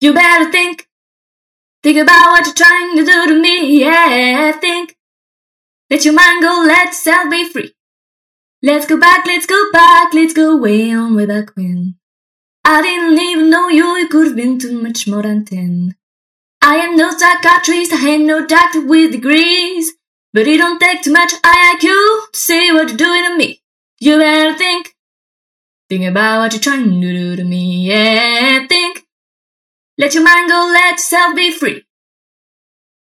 You better think. Think about what you're trying to do to me. Yeah, think. Let your mind go, let yourself be free. Let's go back, let's go back, let's go way on way back when. I didn't even know you, you could have been too much more than ten. I am no psychiatrist, I ain't no doctor with degrees. But it don't take too much IQ to see what you're doing to me. You better think. Think about what you're trying to do to me, yeah. Let your mind go, let yourself be free.